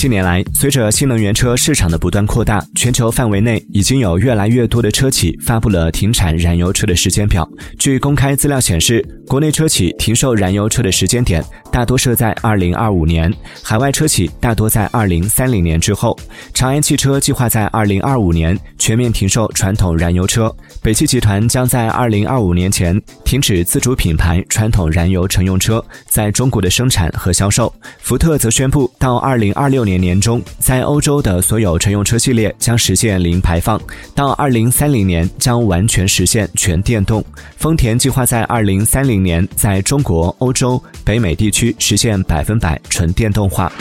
近年来，随着新能源车市场的不断扩大，全球范围内已经有越来越多的车企发布了停产燃油车的时间表。据公开资料显示，国内车企停售燃油车的时间点大多设在二零二五年，海外车企大多在二零三零年之后。长安汽车计划在二零二五年全面停售传统燃油车，北汽集团将在二零二五年前停止自主品牌传统燃油乘用车在中国的生产和销售。福特则宣布到二零二六年。年年中，在欧洲的所有乘用车系列将实现零排放，到二零三零年将完全实现全电动。丰田计划在二零三零年在中国、欧洲、北美地区实现百分百纯电动化。